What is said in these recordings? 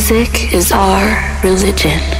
Music is our religion.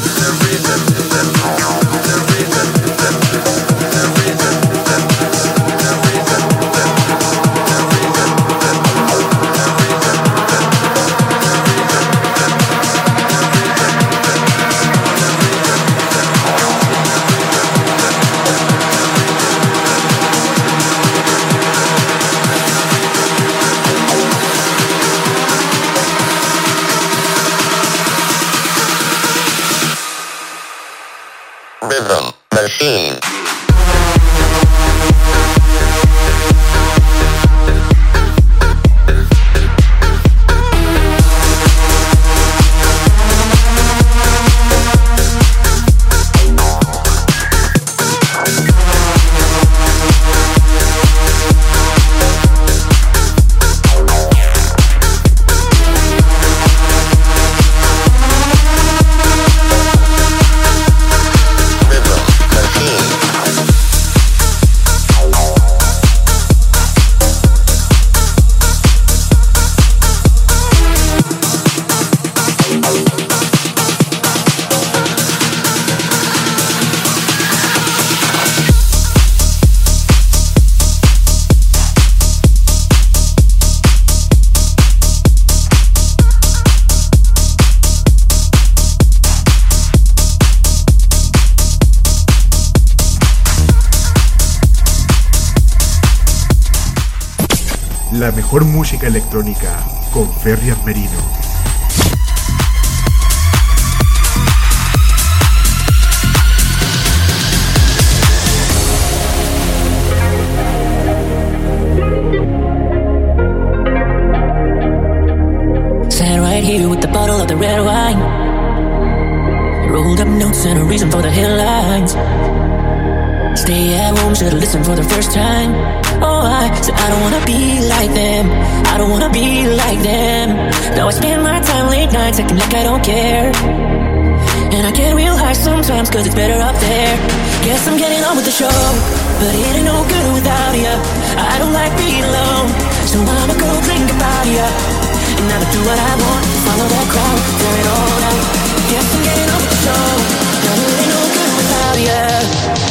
the rhythm, the rhythm, the rhythm. mejor música electrónica con Ferrias Merino. right here with the bottle of the red wine. Rolled up notes and a reason for the headlines. Stay at home, should've listened for the first time. Oh, I said I don't wanna be like them. I don't wanna be like them. Now I spend my time late nights acting like I don't care. And I get real high sometimes cause it's better up there. Guess I'm getting on with the show, but it ain't no good without you. I don't like being alone, so I'ma go drink about you. And I'ma do what I want, follow that crowd, tear it all out. Guess I'm getting on with the show, but it ain't no good without you.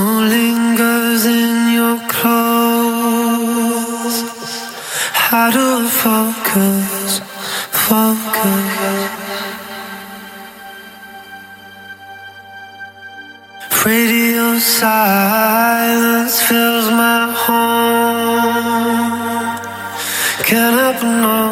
focus, focus. Radio silence fills my home. Can't help no.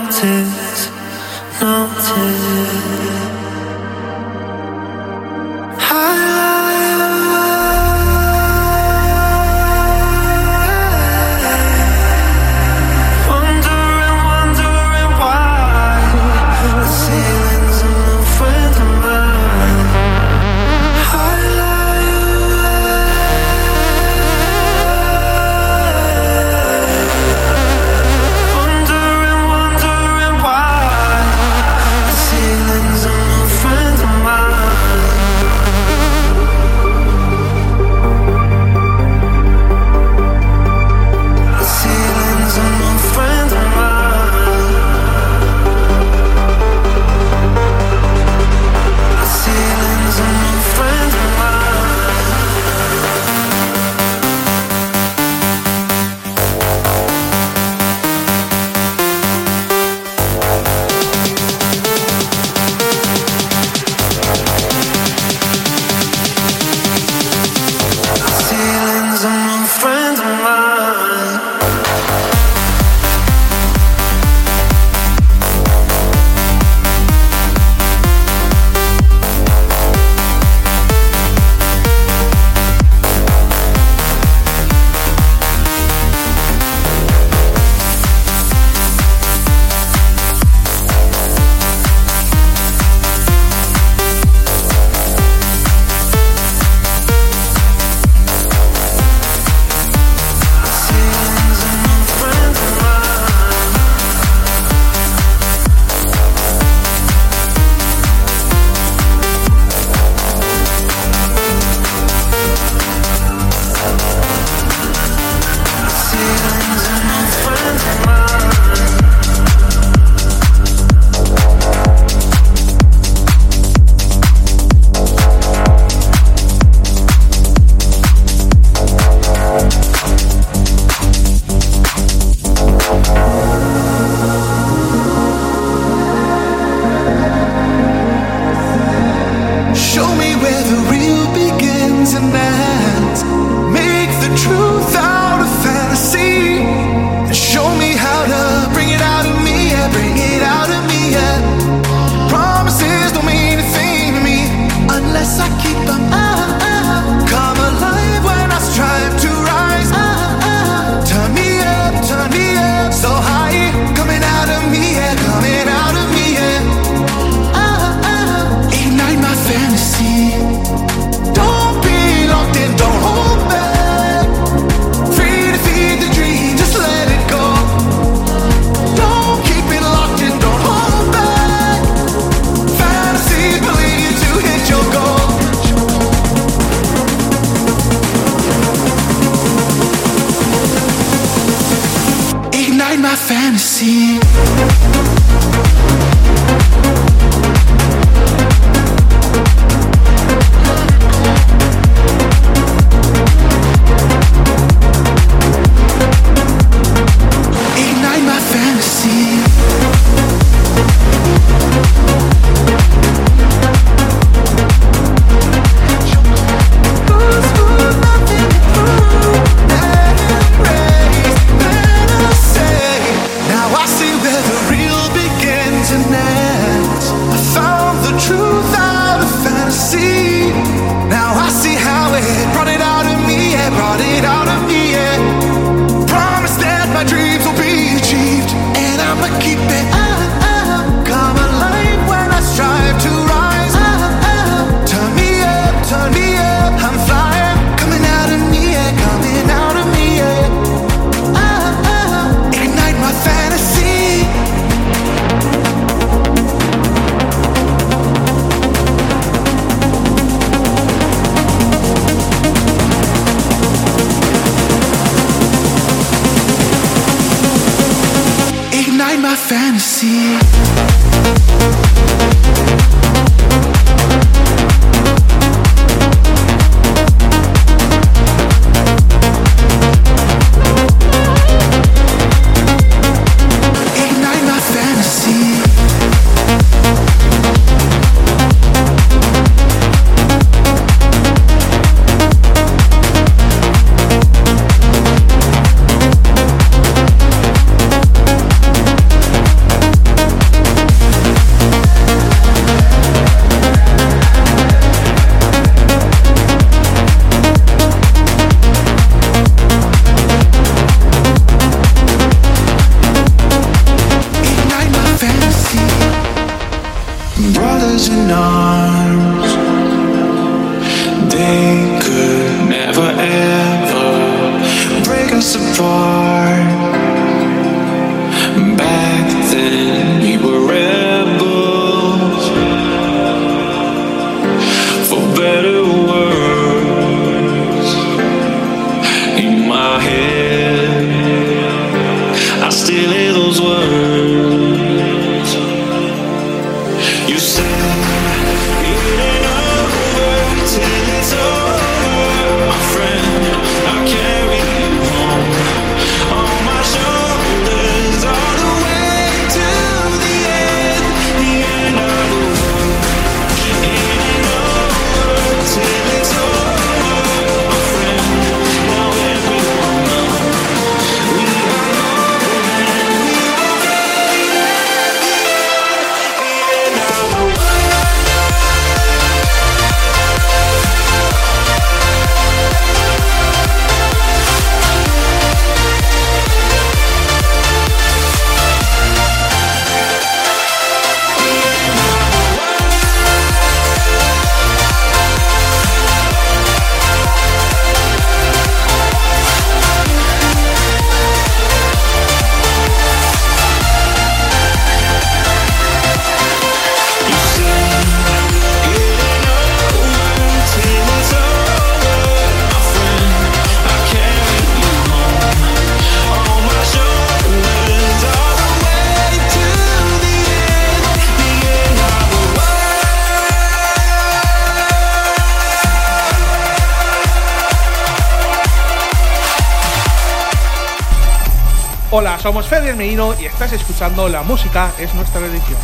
Somos Fede Merino y estás escuchando La música es nuestra religión.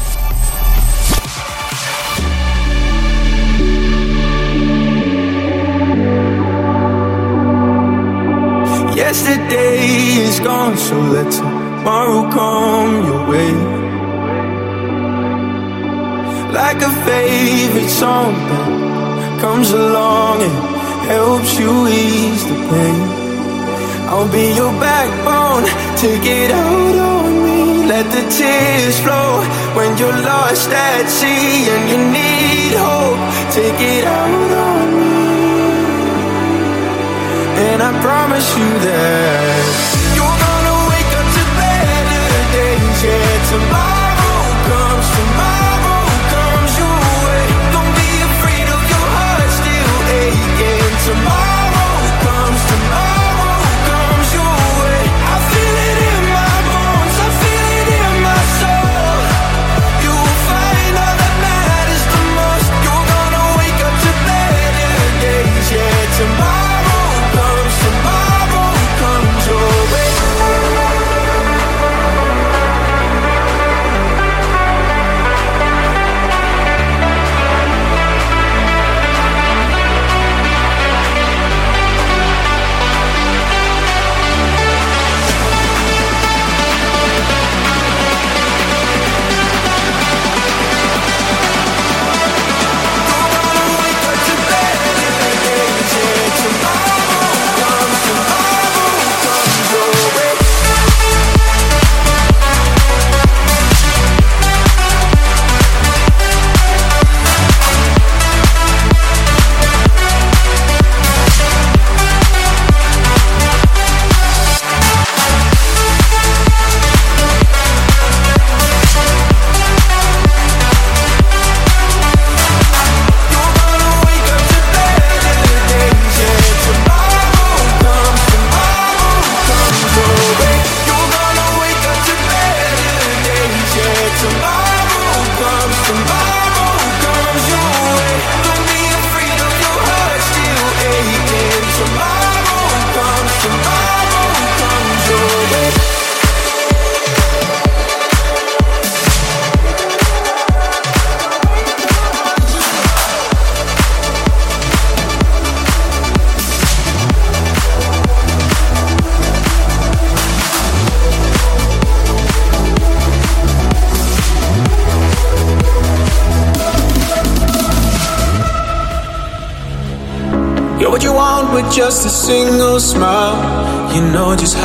Yesterday is gone, so let tomorrow come your way. Like a favorite song that comes along and helps you ease the pain. I'll be your backbone. Take it out on me. Let the tears flow when you're lost at sea and you need hope. Take it out on me. And I promise you that you're gonna wake up to better days. Yeah, tomorrow comes tomorrow. tomorrow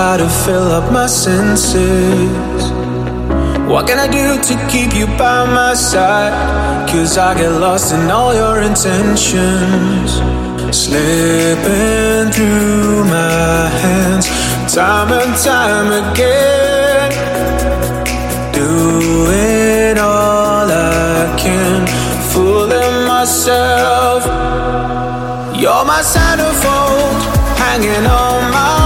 how to fill up my senses. What can I do to keep you by my side? Cause I get lost in all your intentions. Slipping through my hands, time and time again. Doing all I can, fooling myself. You're my centerfold, hanging on my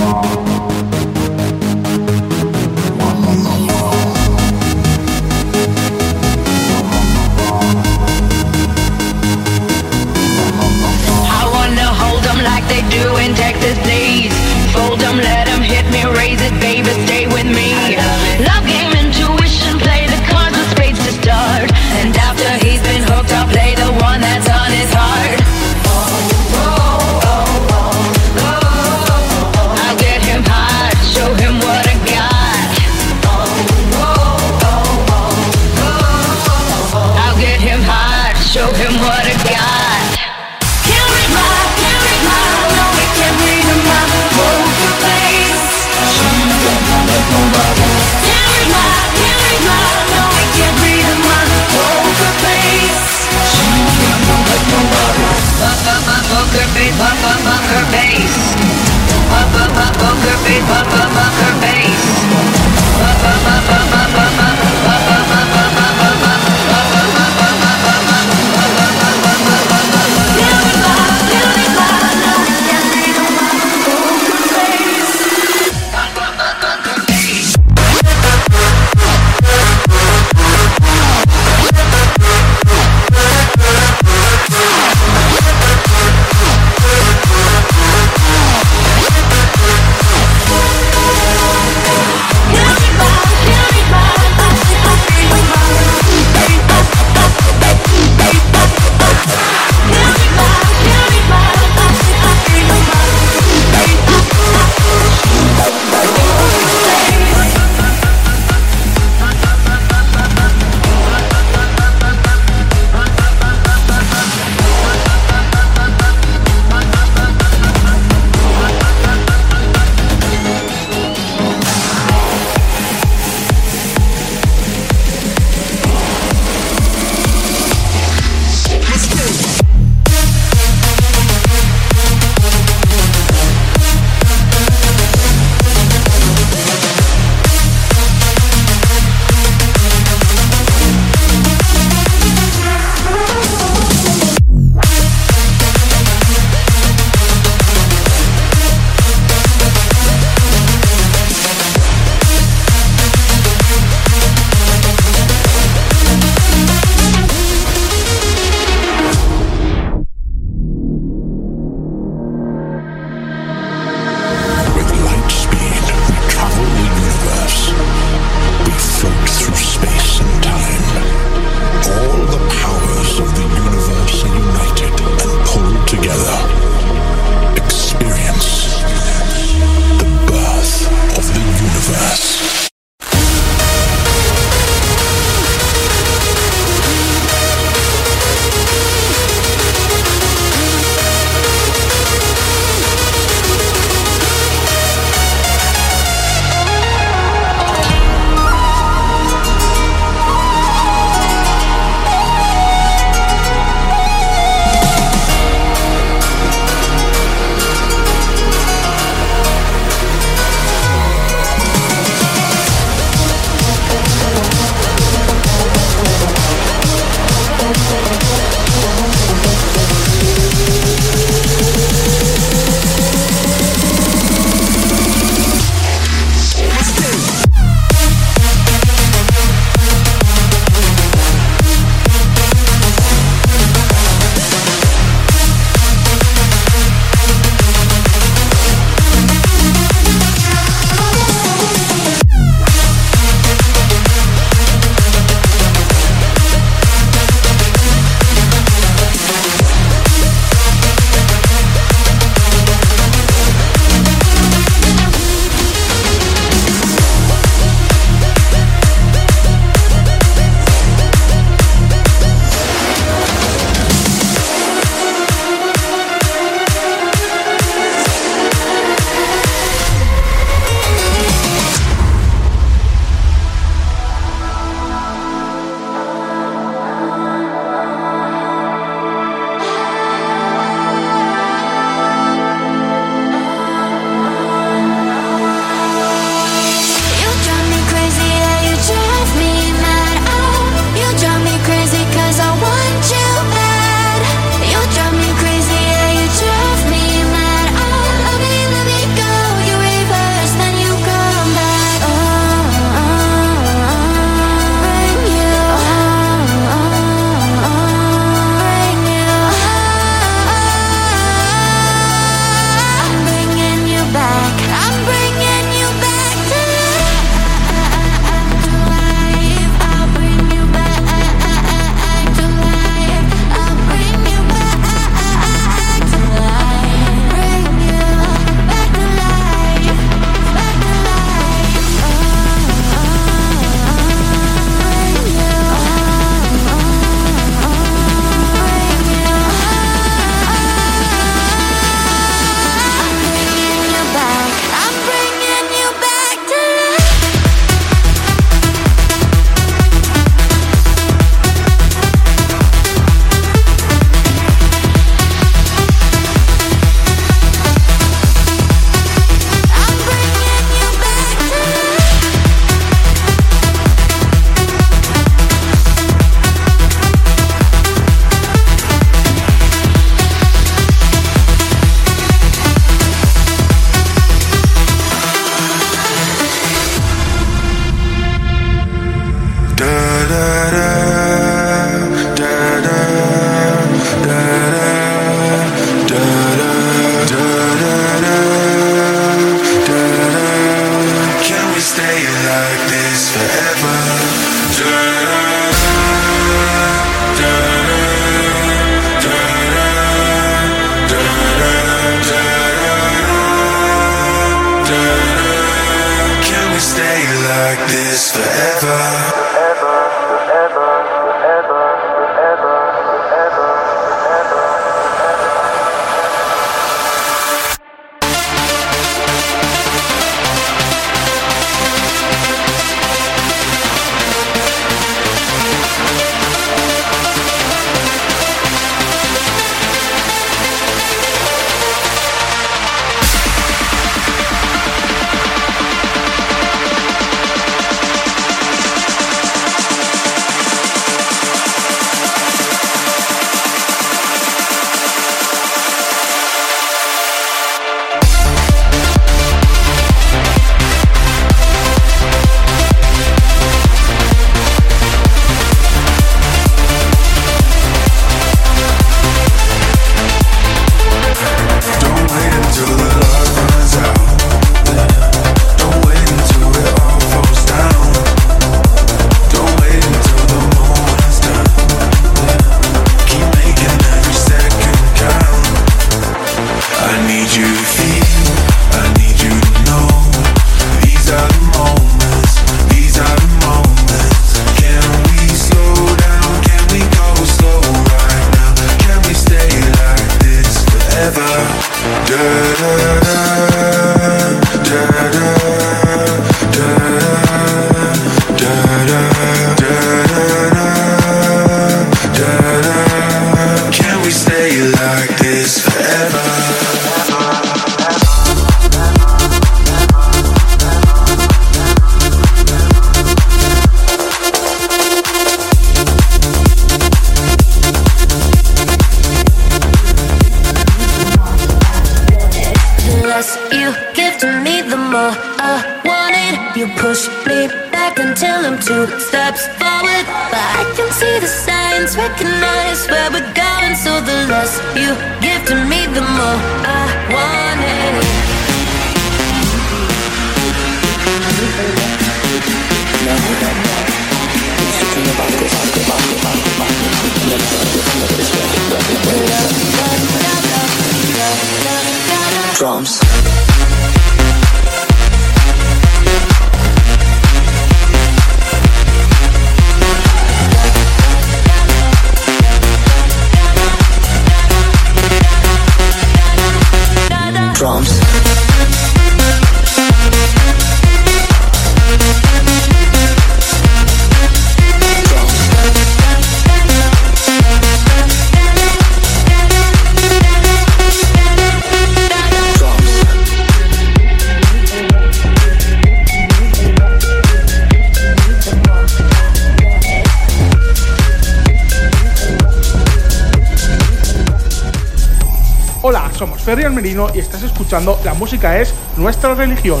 música es nuestra religión.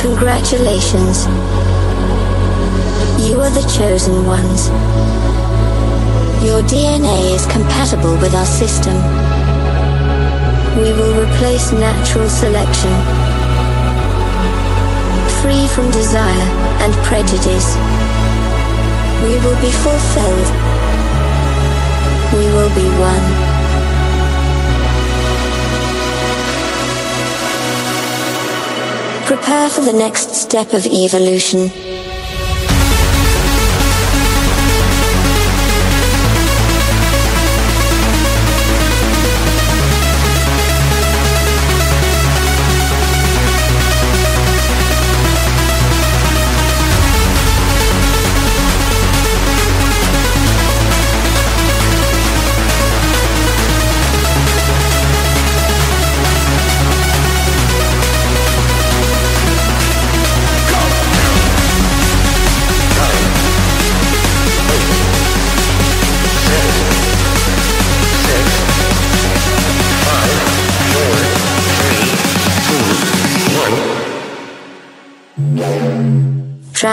Congratulations. You are the chosen ones. Your DNA is compatible with our system. We will replace natural selection. Free from desire and prejudice. We will be fulfilled. We will be one. Prepare for the next step of evolution.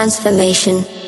Transformation.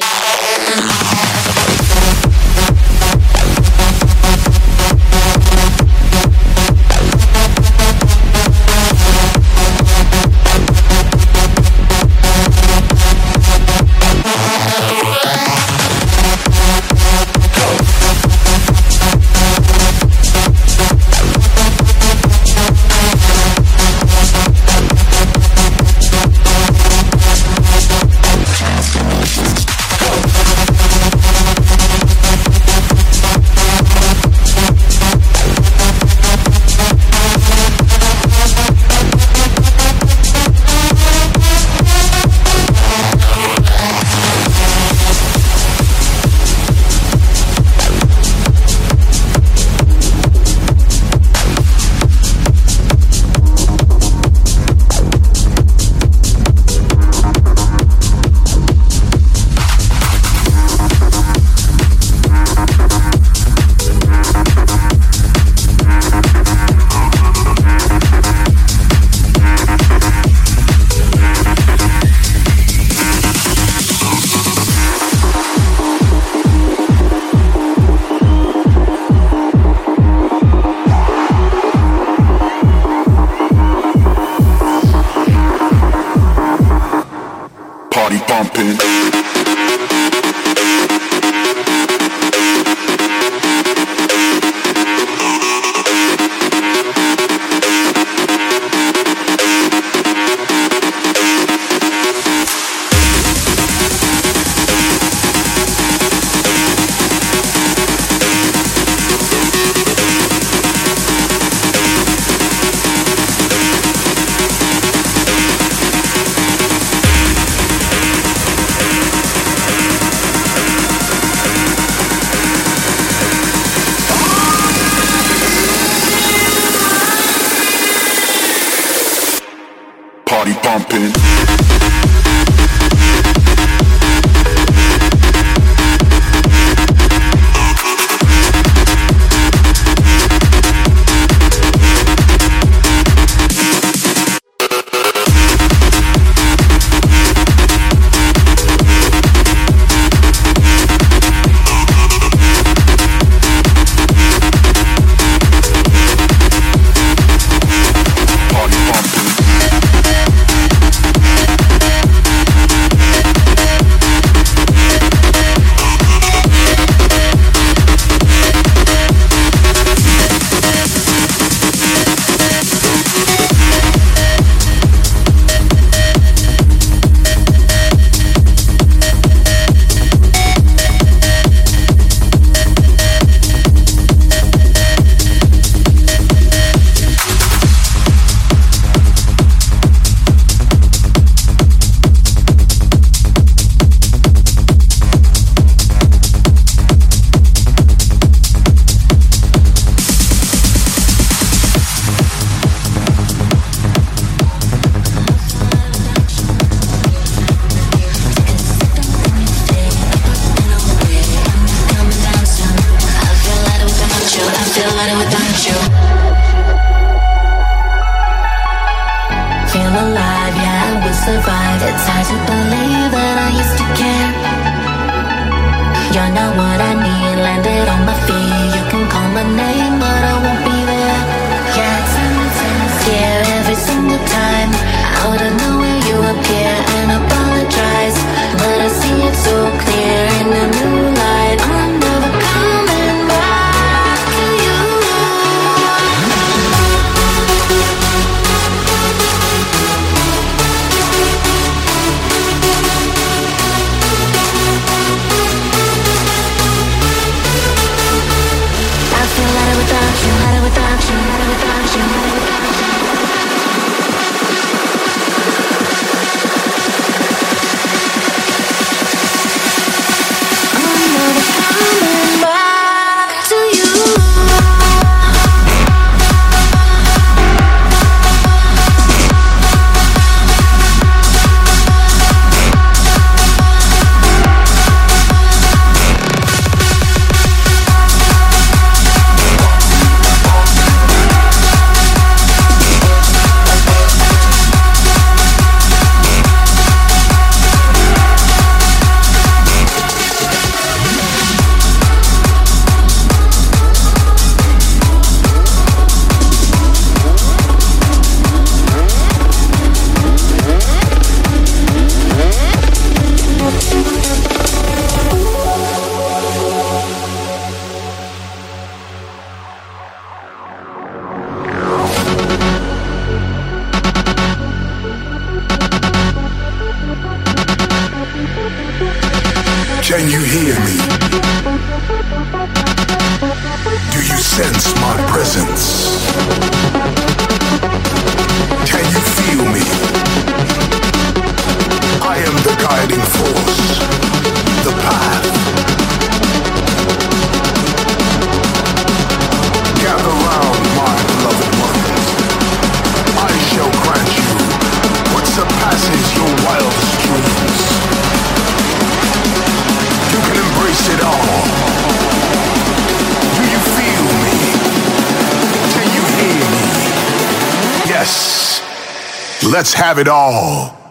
Let's have it all.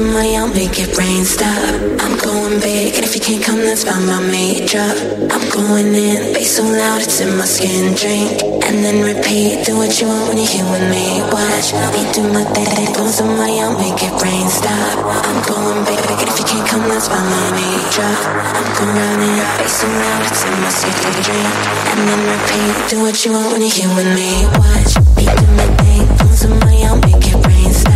Money, I'll make it rain. Stop. I'm going big, and if you can't come, that's fine by me. Drop. I'm going in, bass so loud, it's in my skin. Drink, and then repeat. Do what you want when you're here with me. Watch me do my thing, I'll make it rain. Stop. I'm going big, and if you can't come, that's fine by me. Drop. I'm going in, bass so loud, it's in my skin. Drink, and then repeat. Do what you want when you're here with me. Watch me do my thing, I'll make it rain. Stop.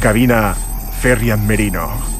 Cabina, Ferrian Merino.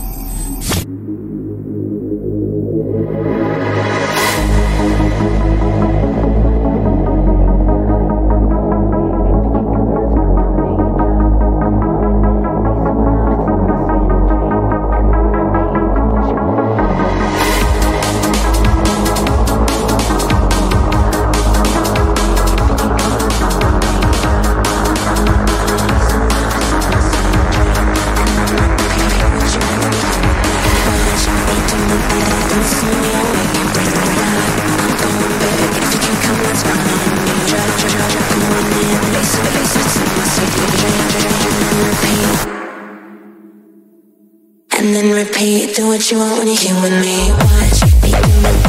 Do what you want when you're here with me. Watch me do my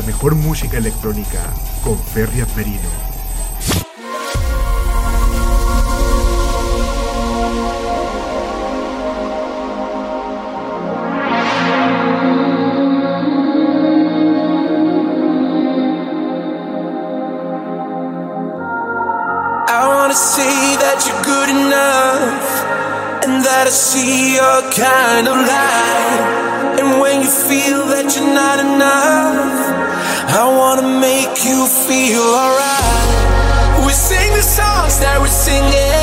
La mejor música electrónica con Ferri Merino. I wanna say that you're good enough, and that I see your kind of light. And when you feel that you're not enough, I wanna make you feel alright. We sing the songs that we're singing